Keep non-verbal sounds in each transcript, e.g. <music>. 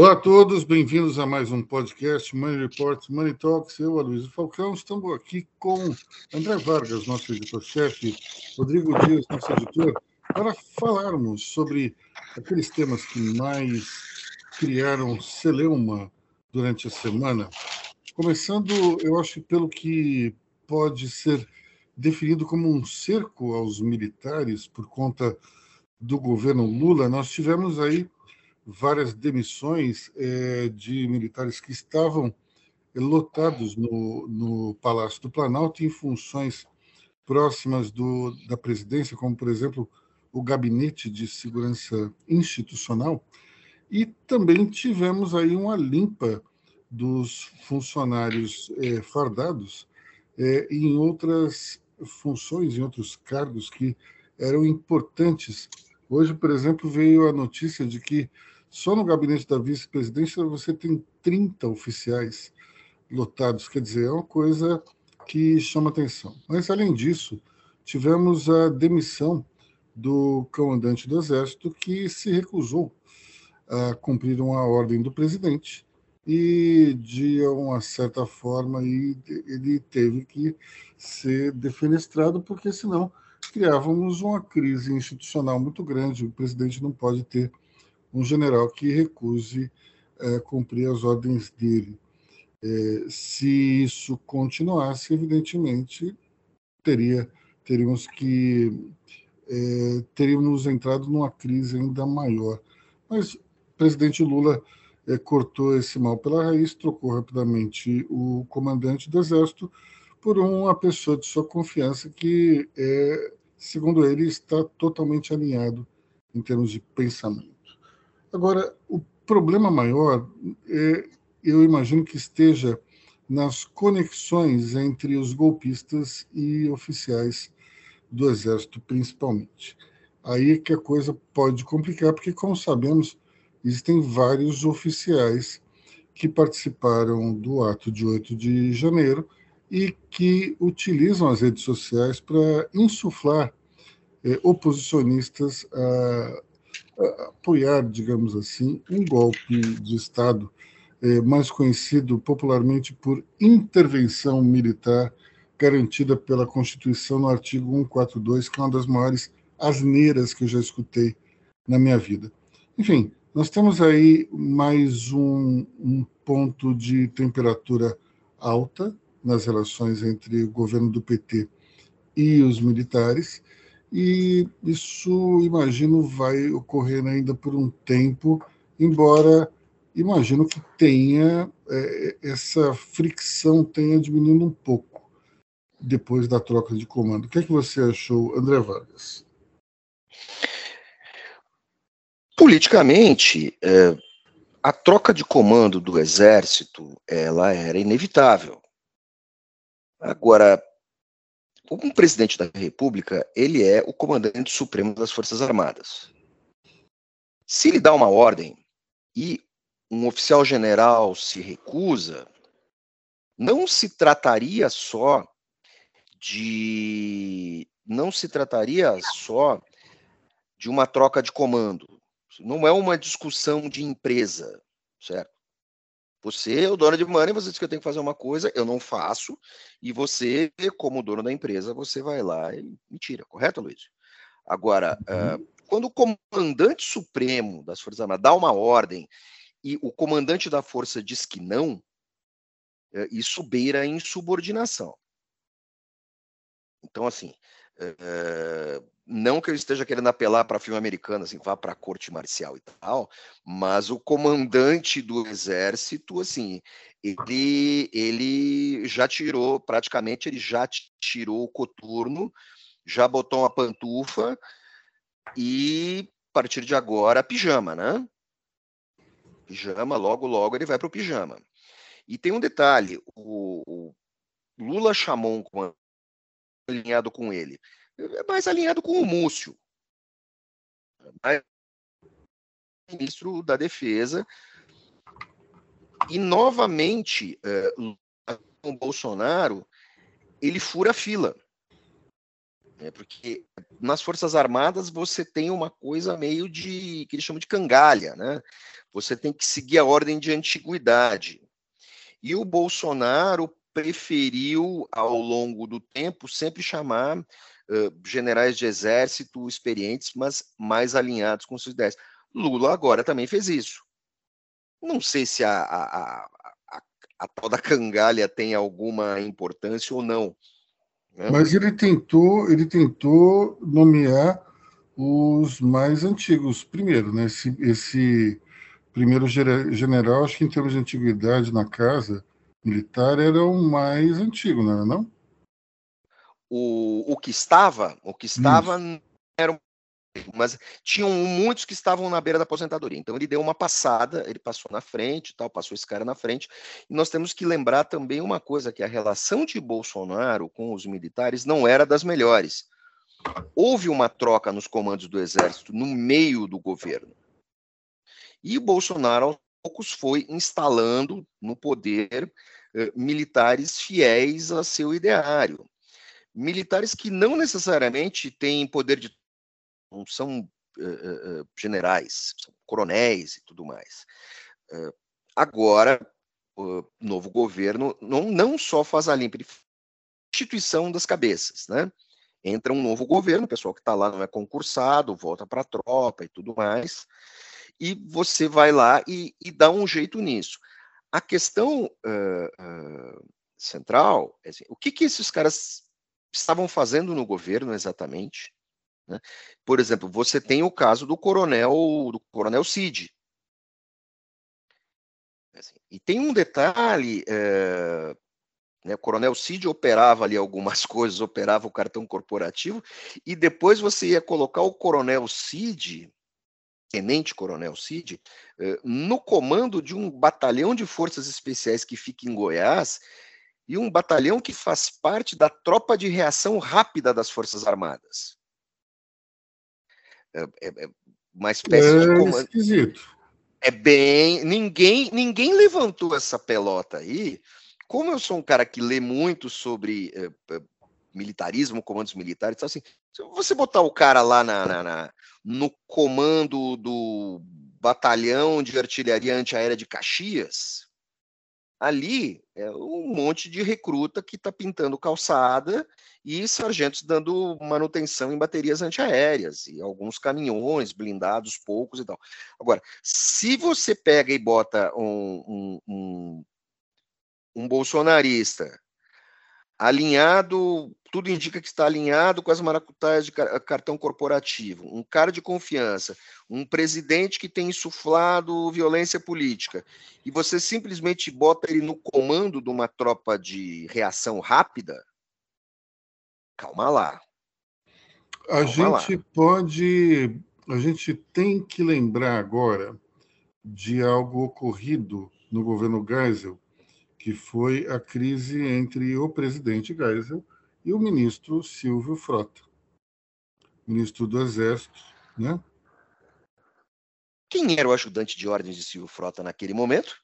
Olá a todos, bem-vindos a mais um podcast Money Reports, Money Talks. Eu, Aloysio Falcão, estamos aqui com André Vargas, nosso editor-chefe, Rodrigo Dias, nosso editor, para falarmos sobre aqueles temas que mais criaram celeuma durante a semana. Começando, eu acho, pelo que pode ser definido como um cerco aos militares por conta do governo Lula, nós tivemos aí várias demissões é, de militares que estavam lotados no, no Palácio do Planalto em funções próximas do, da presidência, como, por exemplo, o Gabinete de Segurança Institucional, e também tivemos aí uma limpa dos funcionários é, fardados é, em outras funções, em outros cargos que eram importantes. Hoje, por exemplo, veio a notícia de que só no gabinete da vice-presidência você tem 30 oficiais lotados, quer dizer, é uma coisa que chama atenção. Mas, além disso, tivemos a demissão do comandante do Exército, que se recusou a cumprir uma ordem do presidente e, de uma certa forma, ele teve que ser defenestrado, porque senão criávamos uma crise institucional muito grande. O presidente não pode ter um general que recuse é, cumprir as ordens dele. É, se isso continuasse, evidentemente, teria, teríamos que é, teríamos entrado numa crise ainda maior. Mas o presidente Lula é, cortou esse mal pela raiz, trocou rapidamente o comandante do Exército por uma pessoa de sua confiança que, é, segundo ele, está totalmente alinhado em termos de pensamento. Agora, o problema maior, é, eu imagino que esteja nas conexões entre os golpistas e oficiais do Exército, principalmente. Aí é que a coisa pode complicar, porque, como sabemos, existem vários oficiais que participaram do ato de 8 de janeiro e que utilizam as redes sociais para insuflar eh, oposicionistas a, apoiar, digamos assim, um golpe de Estado é, mais conhecido popularmente por intervenção militar garantida pela Constituição no artigo 142, que é uma das maiores asneiras que eu já escutei na minha vida. Enfim, nós temos aí mais um, um ponto de temperatura alta nas relações entre o governo do PT e os militares, e isso, imagino, vai ocorrer ainda por um tempo, embora imagino que tenha é, essa fricção tenha diminuindo um pouco depois da troca de comando. O que é que você achou, André Vargas? Politicamente, é, a troca de comando do exército ela era inevitável. Agora, um presidente da República, ele é o comandante supremo das Forças Armadas. Se ele dá uma ordem e um oficial general se recusa, não se trataria só de não se trataria só de uma troca de comando. Não é uma discussão de empresa, certo? Você é o dono de money, você diz que eu tenho que fazer uma coisa, eu não faço, e você, como dono da empresa, você vai lá e me tira, correto, Luiz? Agora, uhum. uh, quando o comandante supremo das Forças Armadas dá uma ordem e o comandante da força diz que não, uh, isso beira a insubordinação. Então, assim, uh, não que eu esteja querendo apelar para filme americano, assim, vá para a corte marcial e tal, mas o comandante do exército, assim, ele, ele já tirou, praticamente, ele já tirou o coturno, já botou uma pantufa e, a partir de agora, pijama, né? Pijama, logo, logo ele vai para o pijama. E tem um detalhe, o, o Lula chamou um alinhado com ele é mais alinhado com o Múcio, mais ministro da Defesa. E novamente, é, o Bolsonaro ele fura a fila. É porque nas Forças Armadas você tem uma coisa meio de que eles chamam de cangalha, né? você tem que seguir a ordem de antiguidade. E o Bolsonaro preferiu, ao longo do tempo, sempre chamar generais de exército experientes, mas mais alinhados com suas ideias. Lula agora também fez isso. Não sei se a, a, a, a tal da cangalha tem alguma importância ou não. Né? Mas ele tentou, ele tentou nomear os mais antigos primeiro, né? Esse, esse primeiro general, acho que em termos de antiguidade na casa militar, era o mais antigo, não era não? O, o que estava, o que estava Isso. era mas tinham muitos que estavam na beira da aposentadoria. Então ele deu uma passada, ele passou na frente, tal, passou esse cara na frente. E nós temos que lembrar também uma coisa que a relação de Bolsonaro com os militares não era das melhores. Houve uma troca nos comandos do exército no meio do governo. E Bolsonaro, aos poucos, foi instalando no poder eh, militares fiéis a seu ideário. Militares que não necessariamente têm poder de. não são uh, uh, generais, são coronéis e tudo mais. Uh, agora, o novo governo não, não só faz a limpa, ele instituição das cabeças, né? Entra um novo governo, o pessoal que está lá não é concursado, volta para a tropa e tudo mais e você vai lá e, e dá um jeito nisso. A questão central é assim, o que, que esses caras estavam fazendo no governo exatamente? Né? Por exemplo, você tem o caso do coronel do coronel Cid. Assim, e tem um detalhe, né, o coronel Cid operava ali algumas <laughs> coisas, operava o cartão corporativo, e depois você ia colocar o coronel Cid Tenente Coronel Cid, eh, no comando de um batalhão de forças especiais que fica em Goiás e um batalhão que faz parte da tropa de reação rápida das Forças Armadas. É, é, é uma espécie é de comando. Esquisito. É bem. Ninguém, ninguém levantou essa pelota aí. Como eu sou um cara que lê muito sobre eh, militarismo, comandos militares, então, assim, se você botar o cara lá na, na, na, no comando do batalhão de artilharia antiaérea de Caxias, ali é um monte de recruta que está pintando calçada e sargentos dando manutenção em baterias antiaéreas e alguns caminhões blindados, poucos e tal. Agora, se você pega e bota um, um, um, um bolsonarista alinhado, tudo indica que está alinhado com as maracutaias de cartão corporativo, um cara de confiança, um presidente que tem insuflado violência política, e você simplesmente bota ele no comando de uma tropa de reação rápida, calma lá. A gente lá. pode, a gente tem que lembrar agora de algo ocorrido no governo Geisel que foi a crise entre o presidente Geisel e o ministro Silvio Frota, ministro do Exército, né? Quem era o ajudante de ordens de Silvio Frota naquele momento?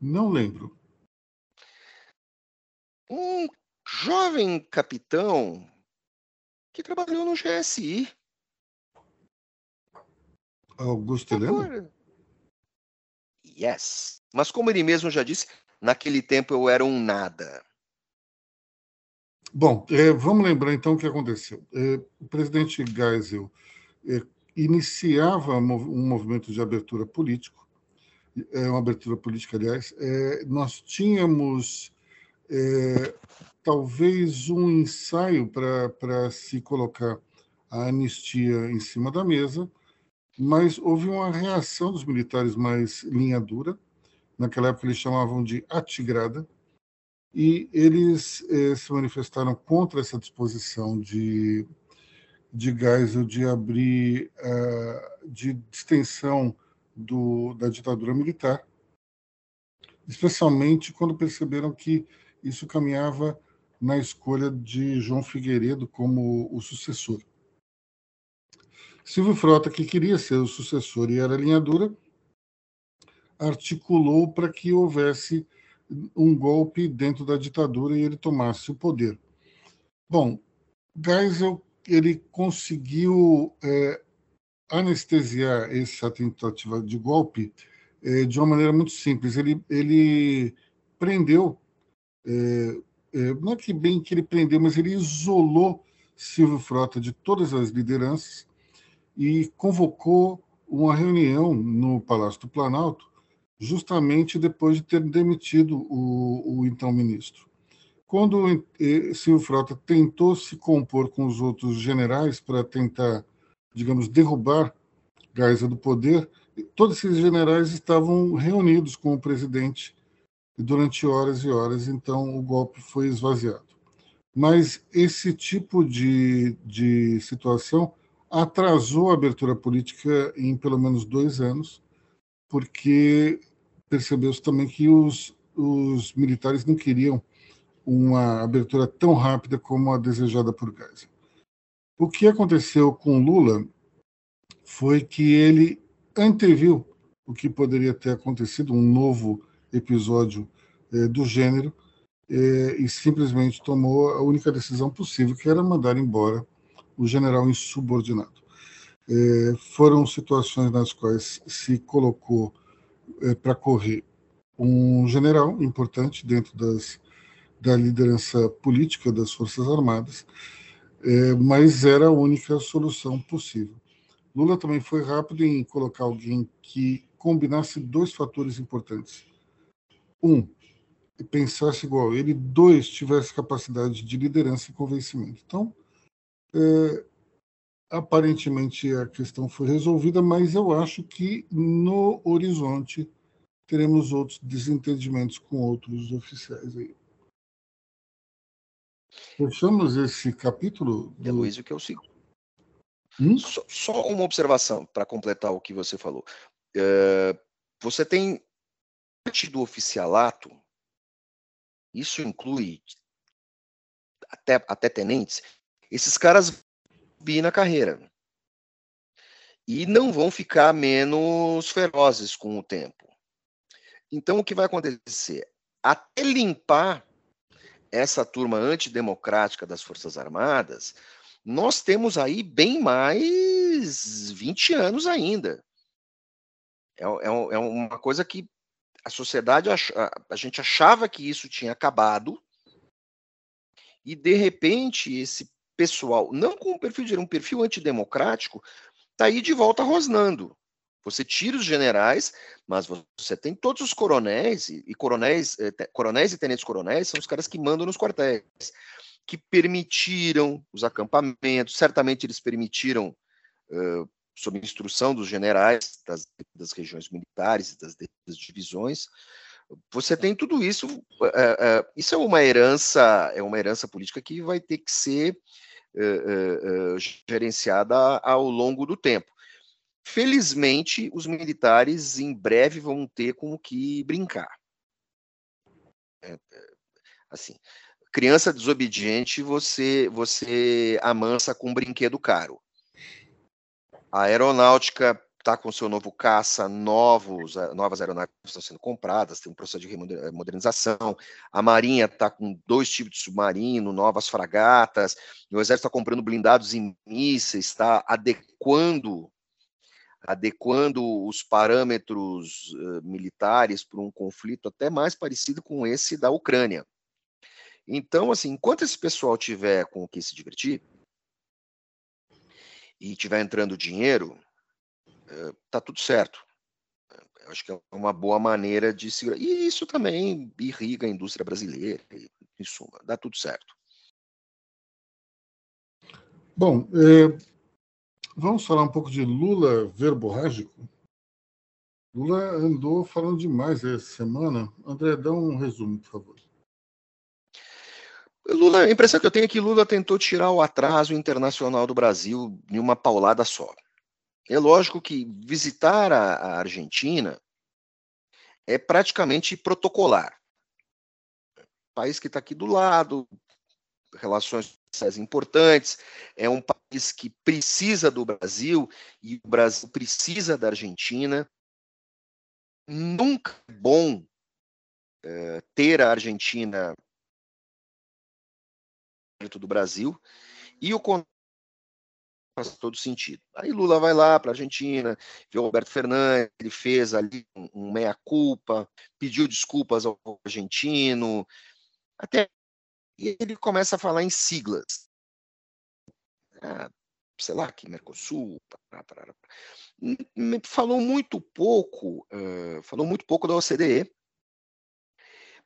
Não lembro. Um jovem capitão que trabalhou no GSI. Augusto Helena? Yes. Mas como ele mesmo já disse, naquele tempo eu era um nada. Bom, é, vamos lembrar então o que aconteceu. É, o presidente Geisel é, iniciava um movimento de abertura político, é, uma abertura política, aliás. É, nós tínhamos é, talvez um ensaio para se colocar a anistia em cima da mesa, mas houve uma reação dos militares mais linha dura, naquela época eles chamavam de atigrada, e eles eh, se manifestaram contra essa disposição de, de Geisel de abrir, uh, de extensão do, da ditadura militar, especialmente quando perceberam que isso caminhava na escolha de João Figueiredo como o sucessor. Silvio Frota, que queria ser o sucessor e era linha dura, articulou para que houvesse um golpe dentro da ditadura e ele tomasse o poder. Bom, Geisel ele conseguiu é, anestesiar essa tentativa de golpe é, de uma maneira muito simples. Ele, ele prendeu, é, é, não é que bem que ele prendeu, mas ele isolou Silvio Frota de todas as lideranças e convocou uma reunião no Palácio do Planalto, justamente depois de ter demitido o, o então ministro. Quando eh, Silvio Frota tentou se compor com os outros generais para tentar, digamos, derrubar Geisel do poder, todos esses generais estavam reunidos com o presidente durante horas e horas, então o golpe foi esvaziado. Mas esse tipo de, de situação atrasou a abertura política em pelo menos dois anos, porque percebeu-se também que os, os militares não queriam uma abertura tão rápida como a desejada por Geisel. O que aconteceu com Lula foi que ele anteviu o que poderia ter acontecido, um novo episódio eh, do gênero, eh, e simplesmente tomou a única decisão possível, que era mandar embora o general insubordinado. Eh, foram situações nas quais se colocou para correr um general importante dentro das, da liderança política das Forças Armadas, mas era a única solução possível. Lula também foi rápido em colocar alguém que combinasse dois fatores importantes. Um, pensasse igual ele. Dois, tivesse capacidade de liderança e convencimento. Então, é, aparentemente a questão foi resolvida, mas eu acho que no horizonte teremos outros desentendimentos com outros oficiais aí. Fechamos esse capítulo? Do... É Luiz, o que eu sigo. Hum? Só, só, uma observação para completar o que você falou. É, você tem parte do oficialato, isso inclui até, até tenentes, esses caras bi na carreira. E não vão ficar menos ferozes com o tempo. Então, o que vai acontecer? Até limpar essa turma antidemocrática das Forças Armadas, nós temos aí bem mais 20 anos ainda. É, é, é uma coisa que a sociedade, a, a gente achava que isso tinha acabado, e de repente esse pessoal, não com um perfil de um perfil antidemocrático, está aí de volta rosnando. Você tira os generais, mas você tem todos os coronéis, e, e coronéis, eh, coronéis e tenentes coronéis são os caras que mandam nos quartéis que permitiram os acampamentos, certamente eles permitiram, uh, sob instrução dos generais das, das regiões militares, das, das, divisões, você tem tudo isso. Uh, uh, isso é uma herança, é uma herança política que vai ter que ser gerenciada ao longo do tempo. Felizmente, os militares em breve vão ter com o que brincar. É, é assim, criança desobediente você você amansa com um brinquedo caro. A aeronáutica está com seu novo caça, novos, eh, novas aeronaves estão sendo compradas, tem um processo de modernização. A Marinha está com dois tipos de submarino, novas fragatas. O Exército está comprando blindados e mísseis, está adequando adequando os parâmetros uh, militares para um conflito até mais parecido com esse da Ucrânia. Então, assim, enquanto esse pessoal tiver com o que se divertir e tiver entrando dinheiro, é, tá tudo certo. Eu acho que é uma boa maneira de se. E isso também irriga a indústria brasileira, em suma, dá tudo certo. Bom, é, vamos falar um pouco de Lula verborrágico. Lula andou falando demais essa semana. André, dá um resumo, por favor. Lula, a impressão que eu tenho é que Lula tentou tirar o atraso internacional do Brasil em uma paulada só. É lógico que visitar a, a Argentina é praticamente protocolar. País que está aqui do lado, relações importantes, é um país que precisa do Brasil e o Brasil precisa da Argentina. Nunca é bom é, ter a Argentina do Brasil, e o faz todo sentido. Aí Lula vai lá para a Argentina, vê o Roberto Fernandes, ele fez ali um, um meia-culpa, pediu desculpas ao argentino, até e ele começa a falar em siglas. Ah, sei lá, que Mercosul, pará, pará, falou muito pouco, uh, falou muito pouco da OCDE,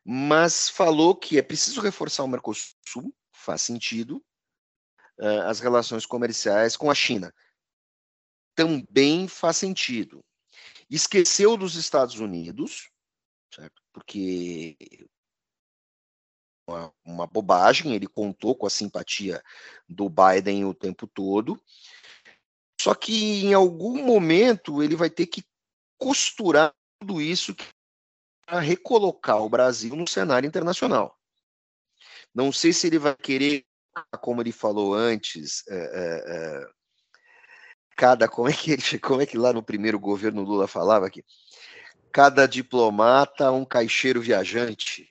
mas falou que é preciso reforçar o Mercosul, faz sentido, uh, as relações comerciais com a China. Também faz sentido. Esqueceu dos Estados Unidos, certo? porque uma, uma bobagem, ele contou com a simpatia do Biden o tempo todo. Só que em algum momento ele vai ter que costurar tudo isso para recolocar o Brasil no cenário internacional. Não sei se ele vai querer, como ele falou antes, é, é, é, cada como é que ele, como é que lá no primeiro governo Lula falava que cada diplomata um caixeiro viajante.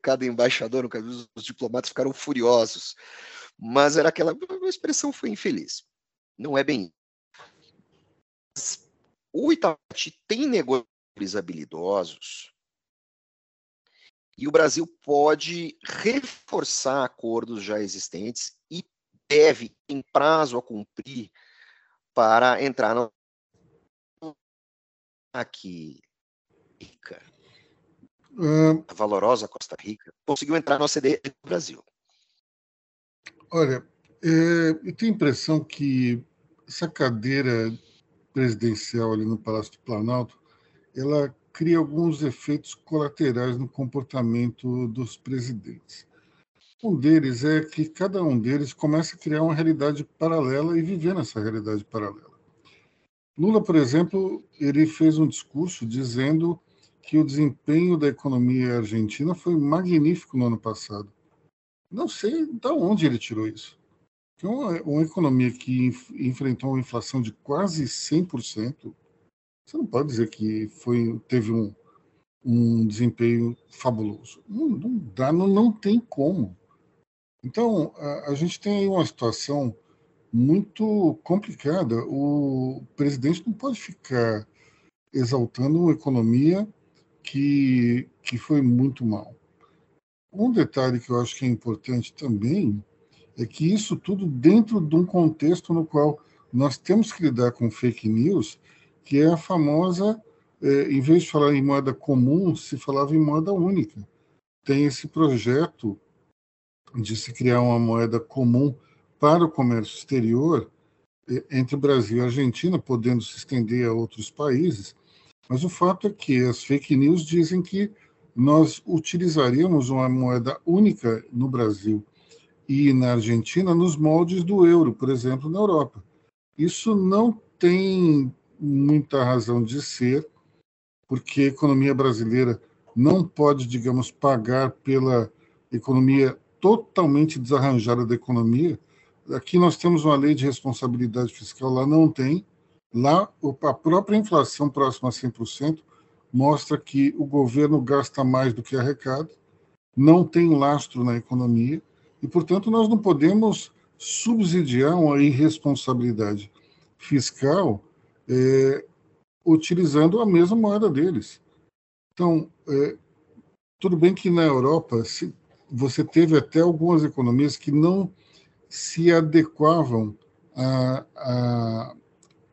Cada embaixador, os diplomatas ficaram furiosos. Mas era aquela a expressão foi infeliz. Não é bem. O Itamaraty tem negociadores habilidosos e o Brasil pode reforçar acordos já existentes e deve, em prazo a cumprir, para entrar no aqui rica a valorosa Costa Rica, conseguiu entrar no OCDE no Brasil. Olha, é, eu tenho a impressão que essa cadeira presidencial ali no Palácio do Planalto, ela cria alguns efeitos colaterais no comportamento dos presidentes. Um deles é que cada um deles começa a criar uma realidade paralela e viver nessa realidade paralela. Lula, por exemplo, ele fez um discurso dizendo que o desempenho da economia argentina foi magnífico no ano passado. Não sei de onde ele tirou isso. Uma, uma economia que enfrentou uma inflação de quase 100%, você não pode dizer que foi, teve um, um desempenho fabuloso. Não, não dá, não, não tem como. Então, a, a gente tem aí uma situação muito complicada. O presidente não pode ficar exaltando uma economia que, que foi muito mal. Um detalhe que eu acho que é importante também é que isso tudo dentro de um contexto no qual nós temos que lidar com fake news, que é a famosa, é, em vez de falar em moeda comum, se falava em moeda única. Tem esse projeto de se criar uma moeda comum para o comércio exterior entre Brasil e Argentina, podendo se estender a outros países, mas o fato é que as fake news dizem que nós utilizaríamos uma moeda única no Brasil e na Argentina nos moldes do euro, por exemplo, na Europa. Isso não tem muita razão de ser, porque a economia brasileira não pode, digamos, pagar pela economia totalmente desarranjada da economia. Aqui nós temos uma lei de responsabilidade fiscal, lá não tem. Lá, a própria inflação próxima a 100% mostra que o governo gasta mais do que arrecada, não tem lastro na economia e, portanto, nós não podemos subsidiar uma irresponsabilidade fiscal é, utilizando a mesma moeda deles. Então, é, tudo bem que na Europa se, você teve até algumas economias que não se adequavam a, a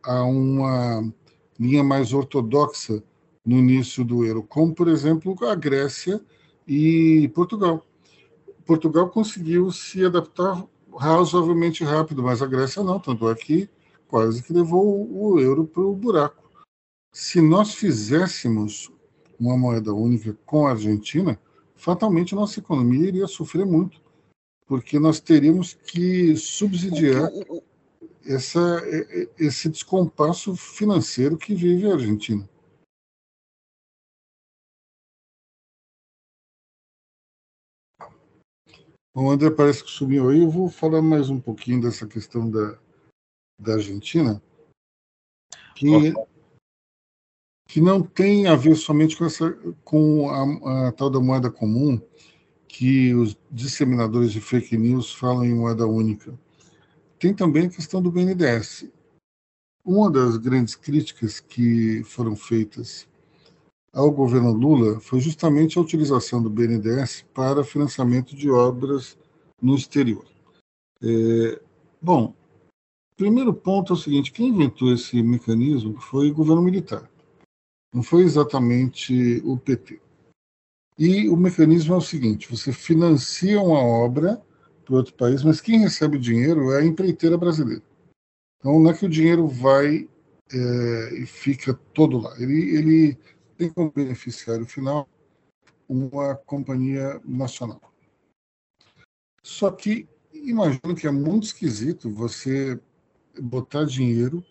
a uma linha mais ortodoxa no início do euro, como, por exemplo, a Grécia e Portugal. Portugal conseguiu se adaptar razoavelmente rápido, mas a Grécia não, tanto é quase que levou o euro para o buraco. Se nós fizéssemos uma moeda única com a Argentina, fatalmente nossa economia iria sofrer muito, porque nós teríamos que subsidiar essa, esse descompasso financeiro que vive a Argentina. O André parece que sumiu aí. Eu vou falar mais um pouquinho dessa questão da, da Argentina, que, que não tem a ver somente com, essa, com a, a tal da moeda comum, que os disseminadores de fake news falam em moeda única tem também a questão do BNDES. Uma das grandes críticas que foram feitas ao governo Lula foi justamente a utilização do BNDES para financiamento de obras no exterior. É, bom, primeiro ponto é o seguinte: quem inventou esse mecanismo foi o governo militar, não foi exatamente o PT. E o mecanismo é o seguinte: você financia uma obra para outro país, mas quem recebe o dinheiro é a empreiteira brasileira. Então não é que o dinheiro vai é, e fica todo lá. Ele, ele tem como beneficiário final uma companhia nacional. Só que imagino que é muito esquisito você botar dinheiro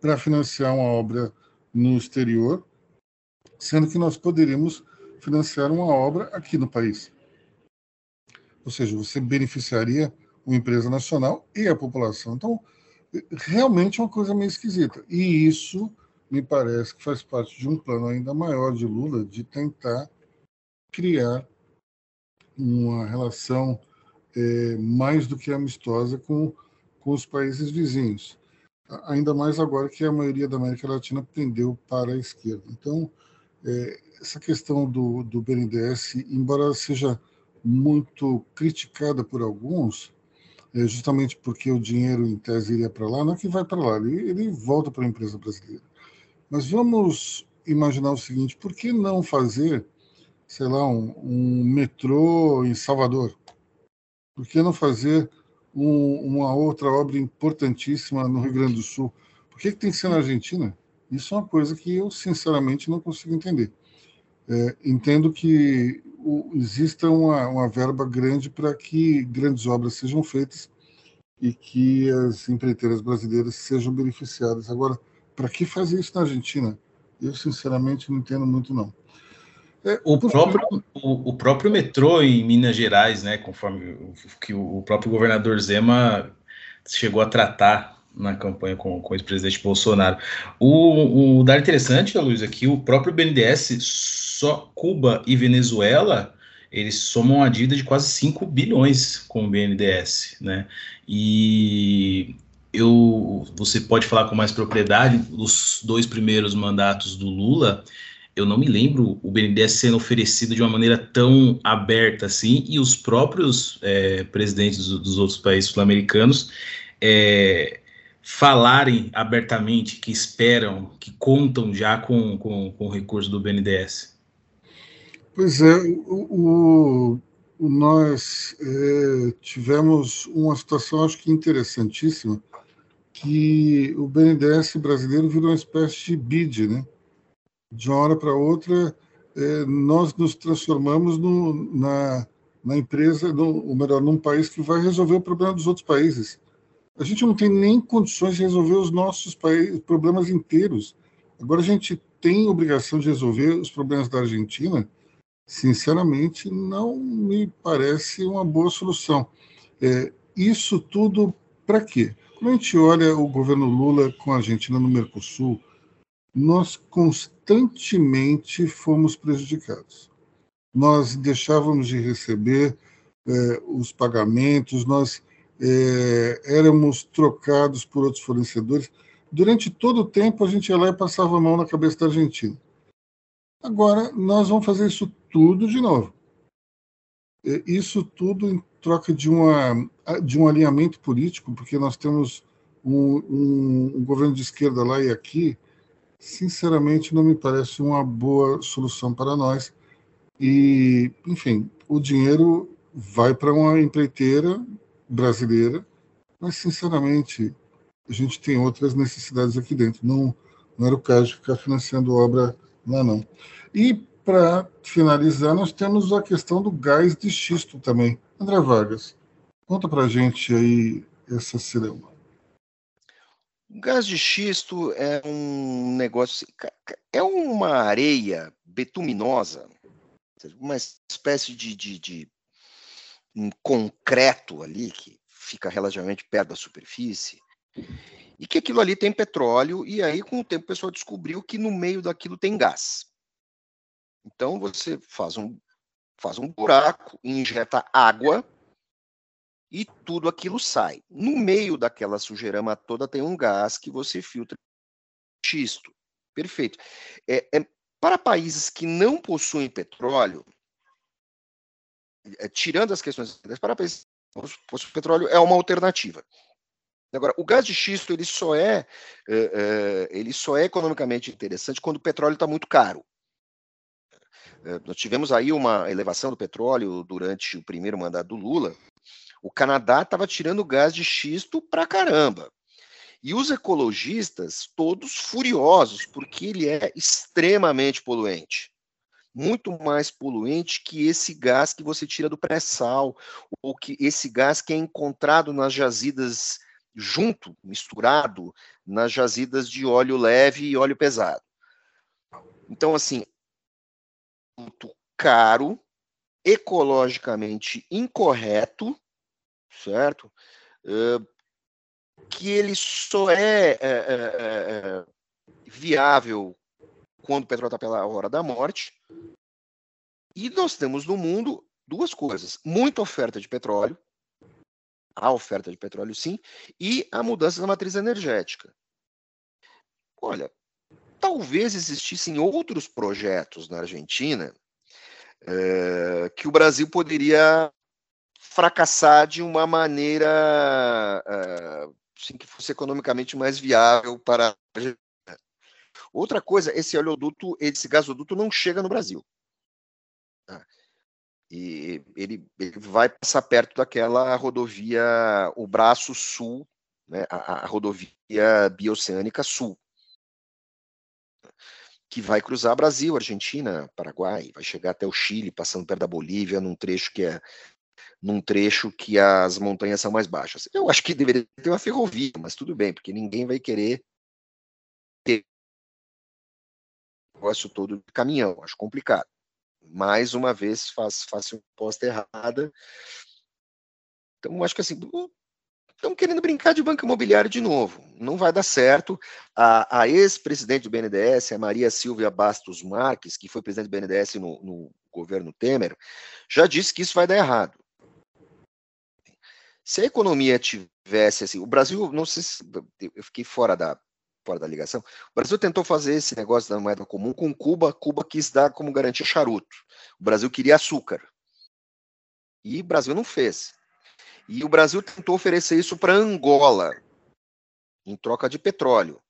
para financiar uma obra no exterior, sendo que nós poderíamos financiar uma obra aqui no país. Ou seja, você beneficiaria uma empresa nacional e a população. Então, realmente é uma coisa meio esquisita. E isso me parece que faz parte de um plano ainda maior de Lula de tentar criar uma relação é, mais do que amistosa com, com os países vizinhos. Ainda mais agora que a maioria da América Latina pendeu para a esquerda. Então, é, essa questão do, do BNDES, embora seja muito criticada por alguns, é justamente porque o dinheiro em tese iria para lá, não é que vai para lá, ele, ele volta para a empresa brasileira. Mas vamos imaginar o seguinte: por que não fazer, sei lá, um, um metrô em Salvador? Por que não fazer um, uma outra obra importantíssima no Rio Grande do Sul? Por que, que tem que ser na Argentina? Isso é uma coisa que eu, sinceramente, não consigo entender. É, entendo que o, exista uma, uma verba grande para que grandes obras sejam feitas e que as empreiteiras brasileiras sejam beneficiadas. Agora, para que fazer isso na Argentina? Eu, sinceramente, não entendo muito, não. É, o, próprio, o, o, próprio metrô em Minas Gerais, né, conforme o, que o próprio governador Zema chegou a tratar na campanha com, com o ex-presidente Bolsonaro. O, o dado interessante, Luiz, aqui, o próprio BNDES, só Cuba e Venezuela, eles somam uma dívida de quase 5 bilhões com o BNDES, né? E eu, você pode falar com mais propriedade, os dois primeiros mandatos do Lula, eu não me lembro o BNDES sendo oferecido de uma maneira tão aberta assim, e os próprios é, presidentes dos outros países sul-americanos é, falarem abertamente que esperam, que contam já com, com, com o recurso do BNDES? Pois é, o, o nós é, tivemos uma situação, acho que interessantíssima, que o BNDES brasileiro virou uma espécie de BID, né? De uma hora para outra, é, nós nos transformamos no, na, na empresa, no, ou melhor, num país que vai resolver o problema dos outros países a gente não tem nem condições de resolver os nossos problemas inteiros. Agora a gente tem obrigação de resolver os problemas da Argentina. Sinceramente, não me parece uma boa solução. É, isso tudo para quê? Quando a gente olha o governo Lula com a Argentina no Mercosul, nós constantemente fomos prejudicados. Nós deixávamos de receber é, os pagamentos, nós é, éramos trocados por outros fornecedores. Durante todo o tempo, a gente ia lá e passava a mão na cabeça da Argentina. Agora, nós vamos fazer isso tudo de novo. É, isso tudo em troca de, uma, de um alinhamento político, porque nós temos um, um, um governo de esquerda lá e aqui, sinceramente, não me parece uma boa solução para nós. E, enfim, o dinheiro vai para uma empreiteira brasileira, mas sinceramente a gente tem outras necessidades aqui dentro. Não, não era o caso de ficar financiando obra lá não. E para finalizar, nós temos a questão do gás de xisto também. André Vargas, conta para a gente aí essa celeuma. Gás de xisto é um negócio, é uma areia betuminosa, uma espécie de, de, de um concreto ali que fica relativamente perto da superfície, e que aquilo ali tem petróleo, e aí com o tempo o pessoal descobriu que no meio daquilo tem gás. Então você faz um, faz um buraco, injeta água, e tudo aquilo sai. No meio daquela sujeirama toda tem um gás que você filtra xisto. Perfeito. É, é, para países que não possuem petróleo, é, tirando as questões para países que possuem petróleo, é uma alternativa. Agora, o gás de xisto ele só é, é, é ele só é economicamente interessante quando o petróleo está muito caro. É, nós tivemos aí uma elevação do petróleo durante o primeiro mandato do Lula. O Canadá estava tirando gás de xisto para caramba. E os ecologistas, todos furiosos, porque ele é extremamente poluente. Muito mais poluente que esse gás que você tira do pré-sal, ou que esse gás que é encontrado nas jazidas junto, misturado, nas jazidas de óleo leve e óleo pesado. Então, assim, muito caro, ecologicamente incorreto, certo? Que ele só é, é, é, é viável quando o petróleo está pela hora da morte. E nós temos no mundo duas coisas: muita oferta de petróleo, a oferta de petróleo sim, e a mudança da matriz energética. Olha, talvez existissem outros projetos na Argentina é, que o Brasil poderia fracassar de uma maneira é, assim, que fosse economicamente mais viável para Outra coisa, esse oleoduto, esse gasoduto não chega no Brasil. Tá? E ele, ele, vai passar perto daquela rodovia, o braço sul, né, a, a rodovia bioceânica sul, que vai cruzar Brasil, Argentina, Paraguai, vai chegar até o Chile, passando perto da Bolívia, num trecho que é num trecho que as montanhas são mais baixas. Eu acho que deveria ter uma ferrovia, mas tudo bem, porque ninguém vai querer ter o negócio todo de caminhão, acho complicado. Mais uma vez, faz, faço uma posta errada. Então, acho que assim, estão querendo brincar de banco imobiliário de novo. Não vai dar certo. A, a ex-presidente do BNDES, a Maria Silvia Bastos Marques, que foi presidente do BNDES no, no governo Temer, já disse que isso vai dar errado. Se a economia tivesse assim, o Brasil, não sei se eu fiquei fora da fora da ligação. O Brasil tentou fazer esse negócio da moeda comum com Cuba, Cuba quis dar como garantia charuto. O Brasil queria açúcar. E o Brasil não fez. E o Brasil tentou oferecer isso para Angola, em troca de petróleo.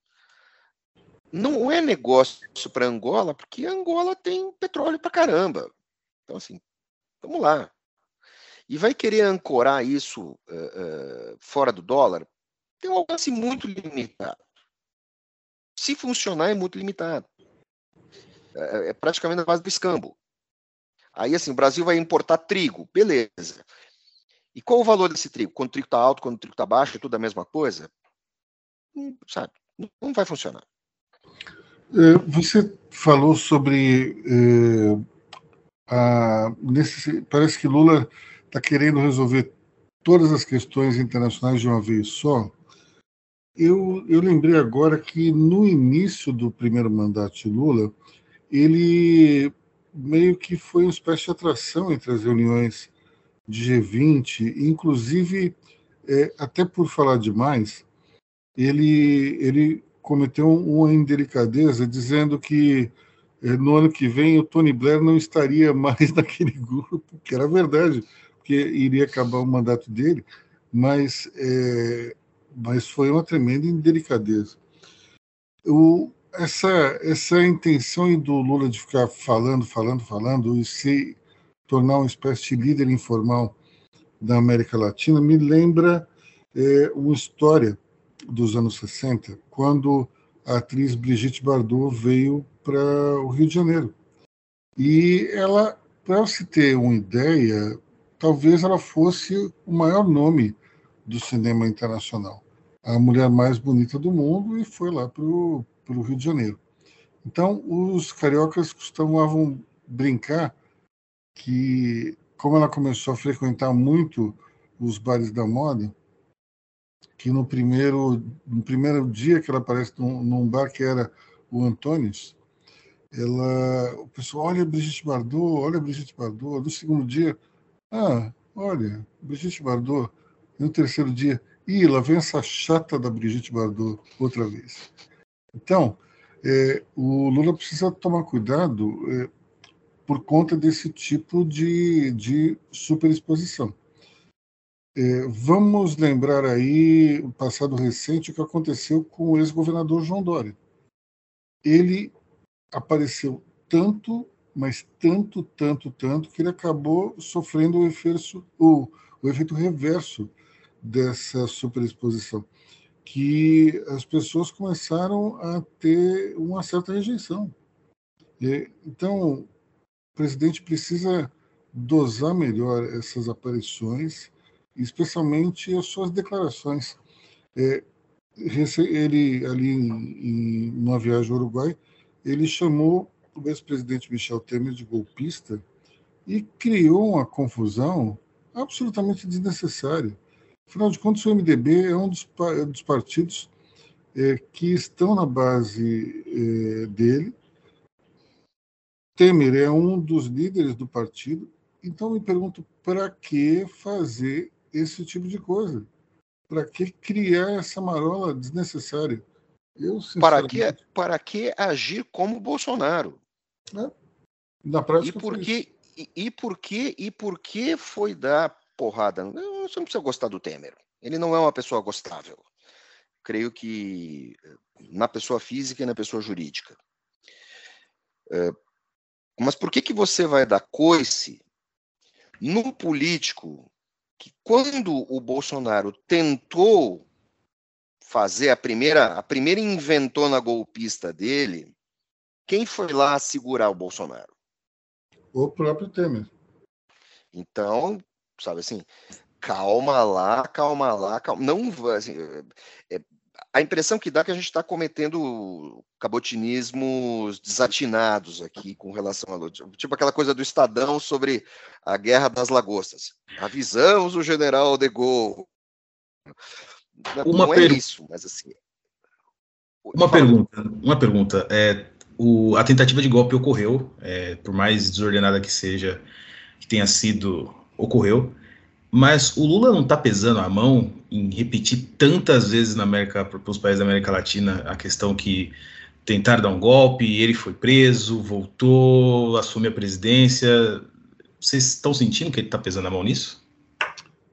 Não é negócio para Angola, porque Angola tem petróleo para caramba. Então, assim, vamos lá e vai querer ancorar isso uh, uh, fora do dólar, tem um alcance muito limitado. Se funcionar, é muito limitado. É, é praticamente na base do escambo. Aí, assim, o Brasil vai importar trigo, beleza. E qual o valor desse trigo? Quando o trigo está alto, quando o trigo está baixo, é tudo a mesma coisa? Hum, sabe, não vai funcionar. Você falou sobre. a, nesse, parece que Lula está querendo resolver todas as questões internacionais de uma vez só. Eu, eu lembrei agora que no início do primeiro mandato de Lula, ele meio que foi uma espécie de atração entre as reuniões de G20, inclusive, é, até por falar demais, ele, ele cometeu uma indelicadeza dizendo que é, no ano que vem o Tony Blair não estaria mais <laughs> naquele grupo, que era verdade porque iria acabar o mandato dele, mas, é, mas foi uma tremenda indelicadeza. O, essa, essa intenção do Lula de ficar falando, falando, falando e se tornar uma espécie de líder informal da América Latina me lembra é, uma história dos anos 60, quando a atriz Brigitte Bardot veio para o Rio de Janeiro. E ela, para se ter uma ideia, talvez ela fosse o maior nome do cinema internacional. A mulher mais bonita do mundo e foi lá para o Rio de Janeiro. Então, os cariocas costumavam brincar que, como ela começou a frequentar muito os bares da moda, que no primeiro, no primeiro dia que ela aparece num, num bar que era o Antônios, ela, o pessoal, olha Brigitte Bardot, olha Brigitte Bardot. No segundo dia, ah, olha, Brigitte Bardot, no terceiro dia, ih, lá vem essa chata da Brigitte Bardot outra vez. Então, é, o Lula precisa tomar cuidado é, por conta desse tipo de, de superexposição. É, vamos lembrar aí o passado recente o que aconteceu com o ex-governador João Dória. Ele apareceu tanto, mas tanto, tanto, tanto, que ele acabou sofrendo o efeito, o, o efeito reverso dessa superexposição que as pessoas começaram a ter uma certa rejeição. E, então, o presidente precisa dosar melhor essas aparições, especialmente as suas declarações. É, ele, ali em, em, viagem ao Uruguai, ele chamou o ex-presidente Michel Temer de golpista e criou uma confusão absolutamente desnecessária. Afinal de contas, o MDB é um dos, é dos partidos é, que estão na base é, dele. Temer é um dos líderes do partido. Então, me pergunto, para que fazer esse tipo de coisa? Para que criar essa marola desnecessária? Eu, para, que, para que agir como Bolsonaro? É. Na prática, e por que, e, e, por que e por que foi dar porrada. Você não precisa gostar do Temer. Ele não é uma pessoa gostável. Creio que eh, na pessoa física e na pessoa jurídica. É, mas por que, que você vai dar coice num político que, quando o Bolsonaro tentou fazer a primeira, a primeira inventona golpista dele, quem foi lá segurar o Bolsonaro? O próprio Temer. Então, sabe assim? Calma lá, calma lá, calma. Não, assim, é, a impressão que dá é que a gente está cometendo cabotinismos desatinados aqui com relação a tipo aquela coisa do Estadão sobre a Guerra das Lagostas. Avisamos o General de Gaulle. Uma não é isso, mas assim. Uma fala. pergunta, uma pergunta. É, o, a tentativa de golpe ocorreu, é, por mais desordenada que seja, que tenha sido ocorreu, mas o Lula não está pesando a mão em repetir tantas vezes na América, para os países da América Latina, a questão que tentaram dar um golpe, ele foi preso, voltou, assume a presidência. Vocês estão sentindo que ele está pesando a mão nisso?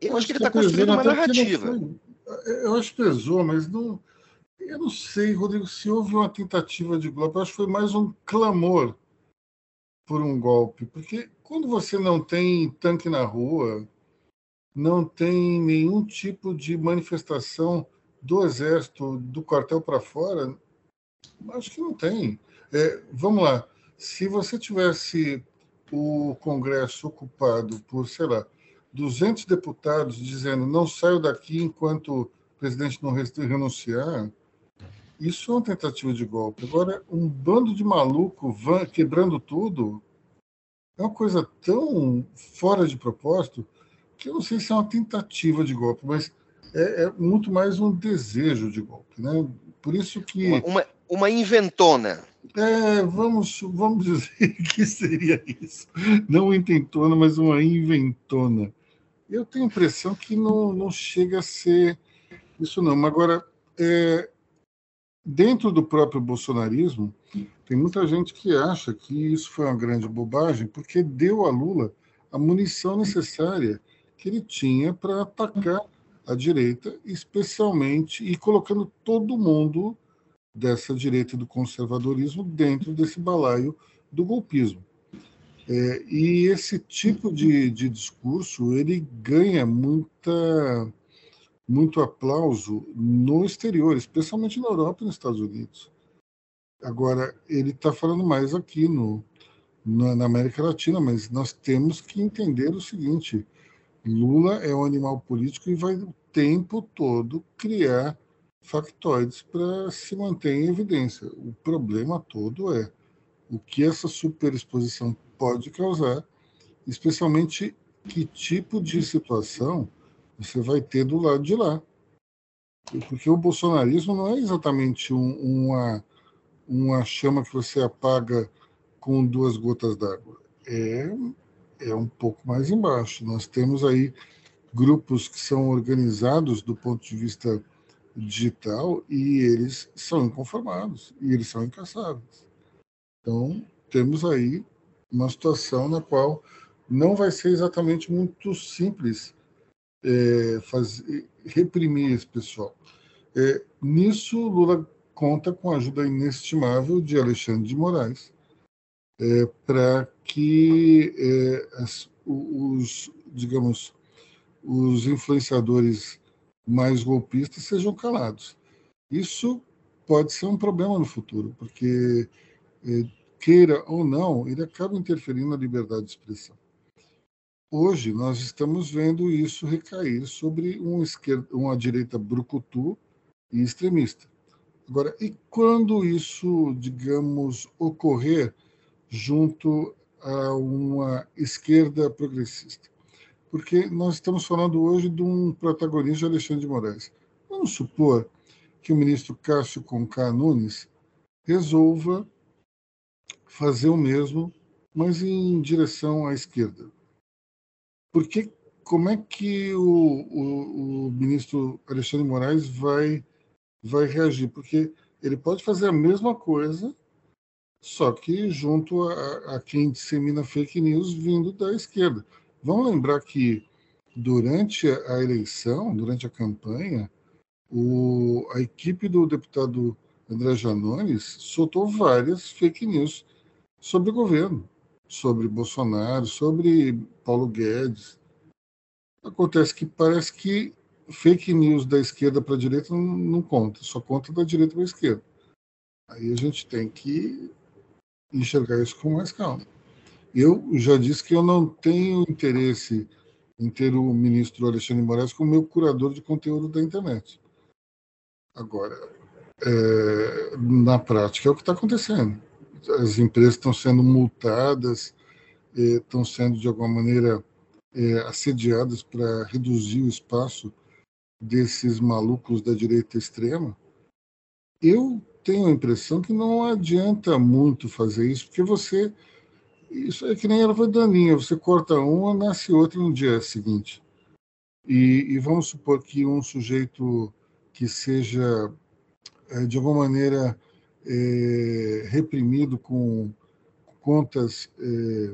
Eu acho que ele está construindo uma narrativa. Eu acho que pesou, mas não. Eu não sei, Rodrigo, se houve uma tentativa de golpe, acho que foi mais um clamor por um golpe. Porque quando você não tem tanque na rua, não tem nenhum tipo de manifestação do Exército, do quartel para fora, acho que não tem. É, vamos lá, se você tivesse o Congresso ocupado por, sei lá, 200 deputados dizendo não saio daqui enquanto o presidente não renunciar, isso é uma tentativa de golpe. Agora, um bando de maluco quebrando tudo é uma coisa tão fora de propósito que eu não sei se é uma tentativa de golpe, mas é, é muito mais um desejo de golpe. Né? Por isso que. Uma, uma, uma inventona. É, vamos, vamos dizer <laughs> que seria isso. Não uma intentona, mas uma inventona. Eu tenho a impressão que não, não chega a ser isso, não. Mas agora, é, dentro do próprio bolsonarismo, tem muita gente que acha que isso foi uma grande bobagem, porque deu a Lula a munição necessária que ele tinha para atacar a direita, especialmente e colocando todo mundo dessa direita do conservadorismo dentro desse balaio do golpismo. É, e esse tipo de, de discurso ele ganha muita muito aplauso no exterior, especialmente na Europa e nos Estados Unidos. Agora, ele está falando mais aqui no, na, na, América Latina, mas nós temos que entender o seguinte: Lula é um animal político e vai o tempo todo criar factoides para se manter em evidência. O problema todo é o que essa superexposição pode causar, especialmente que tipo de situação você vai ter do lado de lá. Porque o bolsonarismo não é exatamente um, uma uma chama que você apaga com duas gotas d'água. É, é um pouco mais embaixo. Nós temos aí grupos que são organizados do ponto de vista digital e eles são inconformados e eles são incansáveis. Então, temos aí uma situação na qual não vai ser exatamente muito simples é, fazer, reprimir esse pessoal. É, nisso, Lula conta com a ajuda inestimável de Alexandre de Moraes é, para que é, as, os, digamos, os influenciadores mais golpistas sejam calados. Isso pode ser um problema no futuro, porque é, queira ou não, ele acaba interferindo na liberdade de expressão. Hoje nós estamos vendo isso recair sobre esquerda, uma direita brucutu e extremista. Agora, e quando isso, digamos, ocorrer junto a uma esquerda progressista? Porque nós estamos falando hoje de um protagonista Alexandre de Moraes. Vamos supor que o ministro Cássio Conká Nunes resolva fazer o mesmo, mas em direção à esquerda. Porque como é que o, o, o ministro Alexandre Moraes vai, vai reagir? Porque ele pode fazer a mesma coisa, só que junto a, a quem dissemina fake news vindo da esquerda. Vamos lembrar que durante a eleição, durante a campanha, o, a equipe do deputado André Janones soltou várias fake news sobre o governo, sobre Bolsonaro, sobre Paulo Guedes. Acontece que parece que fake news da esquerda para a direita não, não conta, só conta da direita para a esquerda. Aí a gente tem que enxergar isso com mais calma. Eu já disse que eu não tenho interesse em ter o ministro Alexandre Moraes como meu curador de conteúdo da internet. Agora, é, na prática, é o que está acontecendo as empresas estão sendo multadas, eh, estão sendo, de alguma maneira, eh, assediadas para reduzir o espaço desses malucos da direita extrema. Eu tenho a impressão que não adianta muito fazer isso, porque você. Isso é que nem erva daninha, você corta uma, nasce outra no dia seguinte. E, e vamos supor que um sujeito que seja, eh, de alguma maneira, é, reprimido com contas é,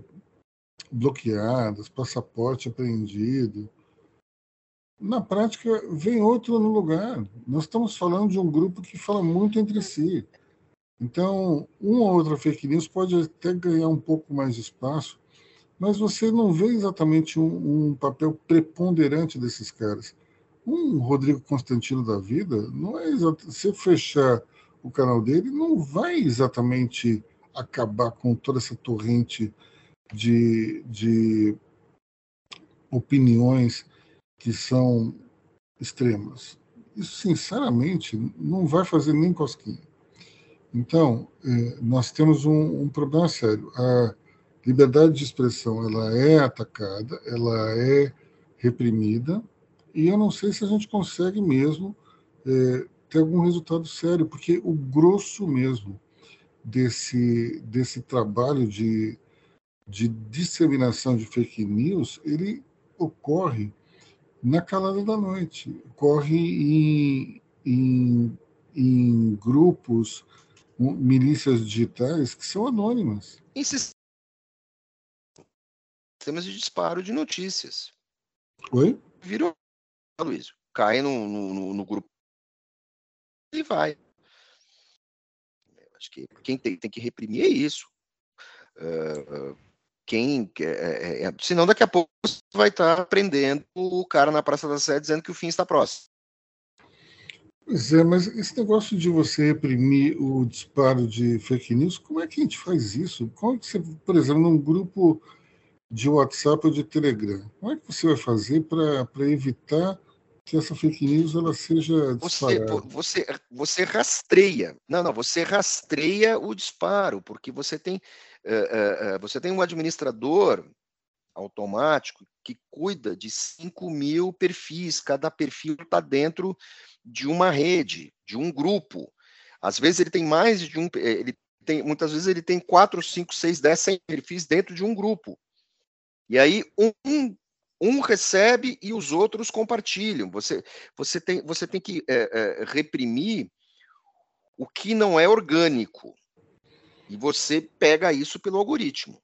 bloqueadas, passaporte apreendido. Na prática, vem outro no lugar. Nós estamos falando de um grupo que fala muito entre si. Então, uma ou outra fake news pode até ganhar um pouco mais de espaço, mas você não vê exatamente um, um papel preponderante desses caras. Um Rodrigo Constantino da vida não é exatamente. Se fechar o canal dele, não vai exatamente acabar com toda essa torrente de, de opiniões que são extremas. Isso, sinceramente, não vai fazer nem cosquinha. Então, é, nós temos um, um, problema sério. A liberdade de expressão ela é atacada, ela é reprimida, e eu não sei se a gente consegue mesmo é, ter algum resultado sério, porque o grosso mesmo desse, desse trabalho de, de disseminação de fake news, ele ocorre na calada da noite, ocorre em, em, em grupos, milícias digitais que são anônimas. Em sistemas de disparo de notícias. Oi? Virou, Luiz, cai no, no, no grupo e vai. Acho que quem tem, tem que reprimir é isso. Uh, quem é, é, é, senão daqui a pouco você vai estar prendendo o cara na Praça da Sé dizendo que o fim está próximo. Pois é, mas esse negócio de você reprimir o disparo de fake news, como é que a gente faz isso? Como é que você, por exemplo, num grupo de WhatsApp ou de Telegram, como é que você vai fazer para evitar que essa fake news ela seja você, você, você rastreia, não, não, você rastreia o disparo, porque você tem, uh, uh, você tem um administrador automático que cuida de 5 mil perfis, cada perfil está dentro de uma rede, de um grupo. Às vezes ele tem mais de um, ele tem, muitas vezes ele tem 4, 5, 6, 10, 100 perfis dentro de um grupo. E aí um Um recebe e os outros compartilham. Você, você, tem, você tem que é, é, reprimir o que não é orgânico. E você pega isso pelo algoritmo.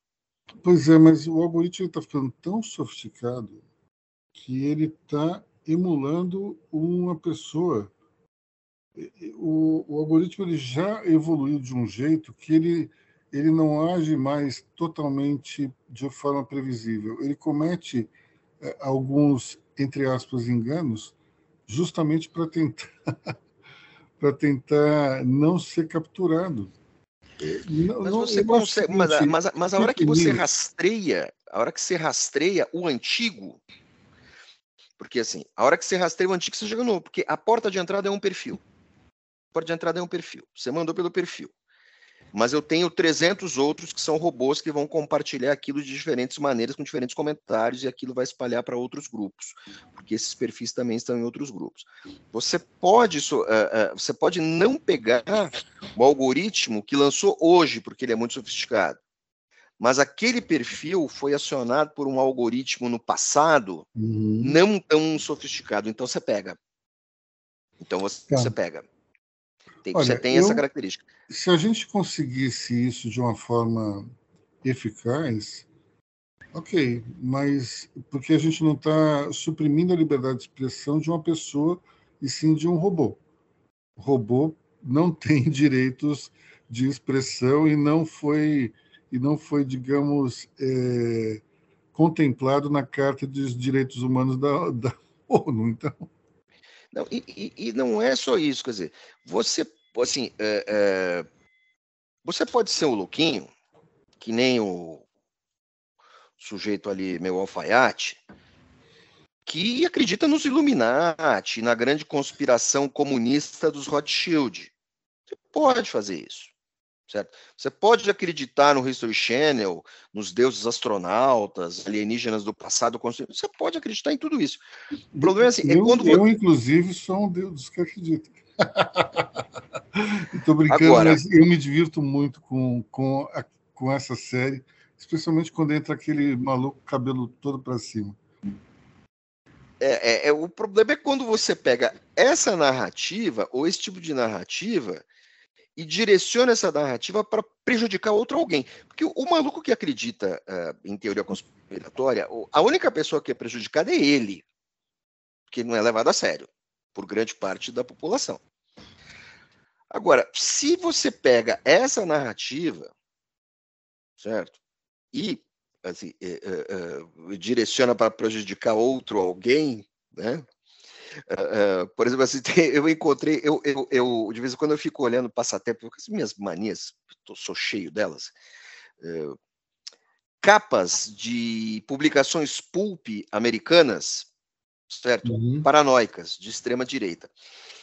Pois é, mas o algoritmo está ficando tão sofisticado que ele está emulando uma pessoa. O, o, algoritmo ele já evoluiu de um jeito que ele, ele não age mais totalmente de forma previsível. Ele comete alguns, entre aspas, enganos, justamente para tentar, <laughs> para tentar não ser capturado. Não, mas você consegue, mas, mas, mas a hora que você rastreia, a hora que você rastreia o antigo, porque assim, a hora que você rastreia o antigo, você chega novo, porque a porta de entrada é um perfil. A porta de entrada é um perfil. Você mandou pelo perfil mas eu tenho 300 outros que são robôs que vão compartilhar aquilo de diferentes maneiras, com diferentes comentários, e aquilo vai espalhar para outros grupos, porque esses perfis também estão em outros grupos. Você pode, uh, uh, você pode não pegar o algoritmo que lançou hoje, porque ele é muito sofisticado, mas aquele perfil foi acionado por um algoritmo no passado uhum. não tão sofisticado, então você pega. Então você, tá. você pega. Tem, Olha, você tem eu, essa característica. Se a gente conseguisse isso de uma forma eficaz, ok, mas porque a gente não está suprimindo a liberdade de expressão de uma pessoa e sim de um robô. O robô não <laughs> tem direitos de expressão e não foi e não foi, digamos, é, contemplado na Carta dos Direitos Humanos da, <laughs> da ONU. Então, não, e, e, e, não é só isso, quer dizer, você, assim, é, é, você pode ser um louquinho, que nem o sujeito ali, meu alfaiate, que acredita nos Illuminati, na grande conspiração comunista dos Rothschild. Você pode fazer isso certo? Você pode acreditar no History Channel, nos deuses astronautas, alienígenas do passado, você pode acreditar em tudo isso. O problema é assim, é eu, é quando eu inclusive sou um deus que acredita. Estou <laughs> brincando, Agora, mas eu me divirto muito com, com, a, com essa série, especialmente quando entra aquele maluco cabelo todo para cima. É, é, é, o problema é quando você pega essa narrativa, ou esse tipo de narrativa, e direciona essa narrativa para prejudicar outro alguém. Porque o, maluco que acredita uh, em teoria conspiratória, a única pessoa que é prejudicada é ele, que não é levado a sério por grande parte da população. Agora, se você pega essa narrativa, certo? E assim, é, é, direciona para prejudicar outro alguém, né? Uh, por exemplo, assim, <laughs> eu encontrei, eu, eu, eu, de vez em quando eu fico olhando passatempo, com as minhas manias, tô, sou cheio delas, uh, capas de publicações pulp americanas, certo? Uhum. Paranoicas, de extrema direita.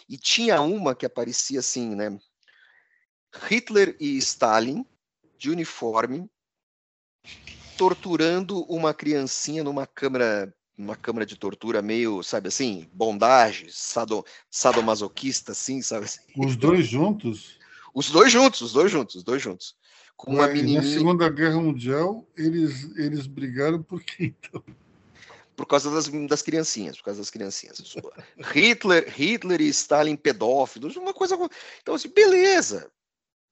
E tinha uma que aparecia assim, né? Hitler e Stalin, de uniforme, torturando uma criancinha numa câmara uma câmara de tortura meio, sabe assim, bondage, sado, sadomasoquista, assim, sabe assim. Os dois juntos? Os dois juntos, os dois juntos, os dois juntos. Com uma menininha... Na Segunda Guerra Mundial, eles, eles brigaram por quê, então? Por causa das, das criancinhas, por causa das criancinhas. Hitler, Hitler e Stalin pedófilos, uma coisa... Então, assim, beleza,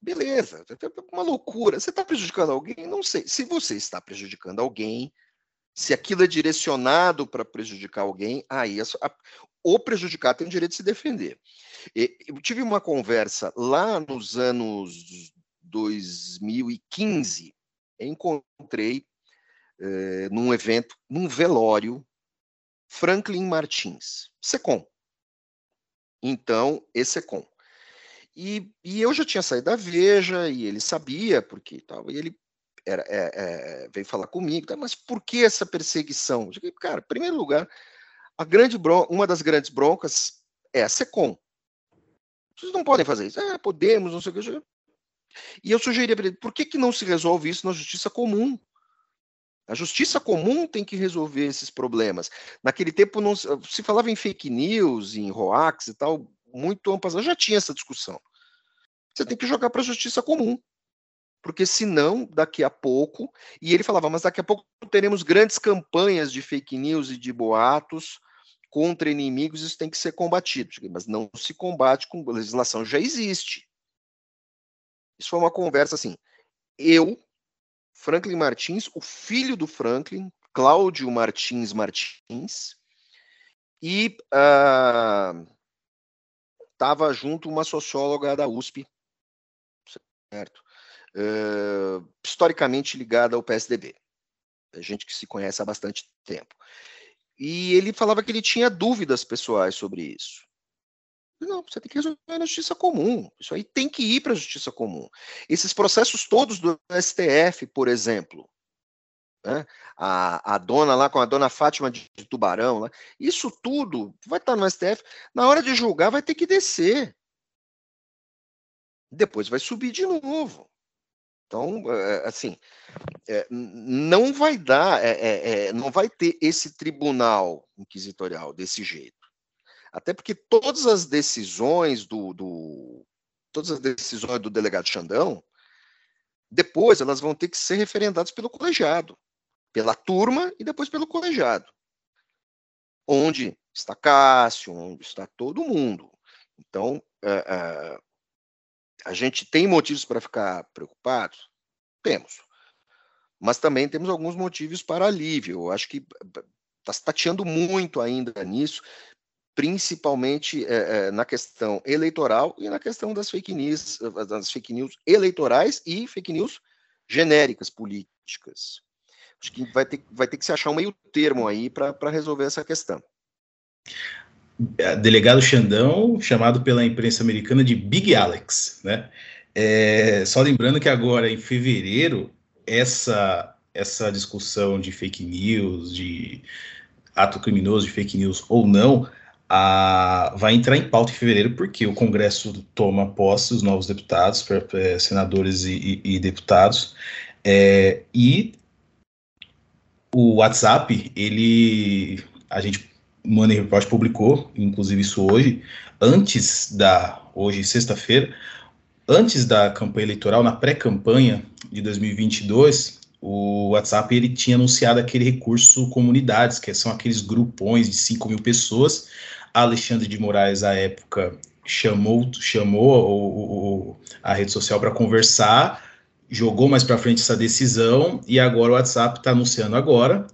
beleza, uma loucura. Você está prejudicando alguém? Não sei. Se você está prejudicando alguém, se aquilo é direcionado para prejudicar alguém, aí a, a, o prejudicado tem o direito de se defender. Eu tive uma conversa lá nos anos 2015, encontrei eh, num evento, num velório, Franklin Martins, SECOM. Então, esse SECOM. E, e eu já tinha saído da Veja, e ele sabia, porque tal, e ele era, é, é, veio falar comigo, tá, mas por que essa perseguição? Eu digo, cara, em primeiro lugar, a grande uma das grandes broncas é a SECOM. Vocês não podem fazer isso. Ah, podemos, não sei o que. E eu sugeri para ele, por que, que não se resolve isso na justiça comum? A justiça comum tem que resolver esses problemas. Naquele tempo não se falava em fake news, em hoax e tal, muito amplo. Já tinha essa discussão. Você tem que jogar para a justiça comum. Porque senão, daqui a pouco, e ele falava, mas daqui a pouco teremos grandes campanhas de fake news e de boatos contra inimigos, isso tem que ser combatido. Mas não se combate com legislação, já existe. Isso foi uma conversa assim. Eu, Franklin Martins, o filho do Franklin, Cláudio Martins Martins, e estava uh, junto uma socióloga da USP, certo? Uh, historicamente ligada ao PSDB. É gente que se conhece há bastante tempo. E ele falava que ele tinha dúvidas pessoais sobre isso. Não, você tem que resolver na justiça comum. Isso aí tem que ir para a justiça comum. Esses processos todos do STF, por exemplo, né? a, a dona lá com a dona Fátima de, de Tubarão, lá, isso tudo vai estar no STF. Na hora de julgar, vai ter que descer. Depois vai subir de novo. Então, é, assim, é, não vai dar, não vai ter esse tribunal inquisitorial desse jeito. Até porque todas as decisões do, do todas as decisões do delegado Xandão, depois elas vão ter que ser referendadas pelo colegiado, pela turma e depois pelo colegiado. Onde está Cássio, onde está todo mundo. Então, a gente tem motivos para ficar preocupados? Temos. Mas também temos alguns motivos para alívio. Eu acho que está se tateando muito ainda nisso, principalmente é, é, na questão eleitoral e na questão das fake news, das fake news eleitorais e fake news genéricas políticas. Acho que vai ter, vai ter que se achar um meio termo aí para resolver essa questão. É, delegado Xandão, chamado pela imprensa americana de Big Alex, né? É, só lembrando que agora, em fevereiro, essa, essa discussão de fake news, de ato criminoso de fake news ou não, a, vai entrar em pauta em fevereiro, porque o Congresso toma posse, os novos deputados, senadores e, e, e deputados, é, e o WhatsApp, ele, a gente Money Report publicou, inclusive isso hoje, antes da, hoje, sexta-feira, antes da campanha eleitoral, na pré-campanha de 2022, o WhatsApp ele tinha anunciado aquele recurso comunidades, que são aqueles grupões de 5 mil pessoas. Alexandre de Moraes, à época, chamou, chamou o, o, a rede social para conversar, jogou mais para frente essa decisão e agora o WhatsApp está anunciando agora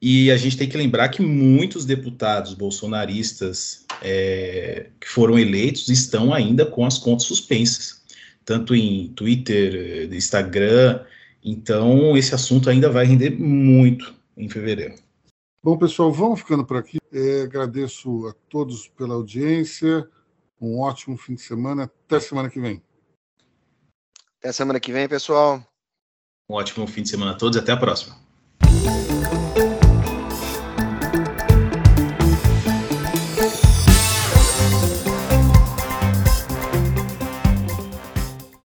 e a gente tem que lembrar que muitos deputados bolsonaristas é, que foram eleitos estão ainda com as contas suspensas, tanto em Twitter, Instagram. Então, esse assunto ainda vai render muito em fevereiro. Bom, pessoal, vamos ficando por aqui. É, agradeço a todos pela audiência. Um ótimo fim de semana. Até semana que vem. Até semana que vem, pessoal. Um ótimo fim de semana a todos e até a próxima.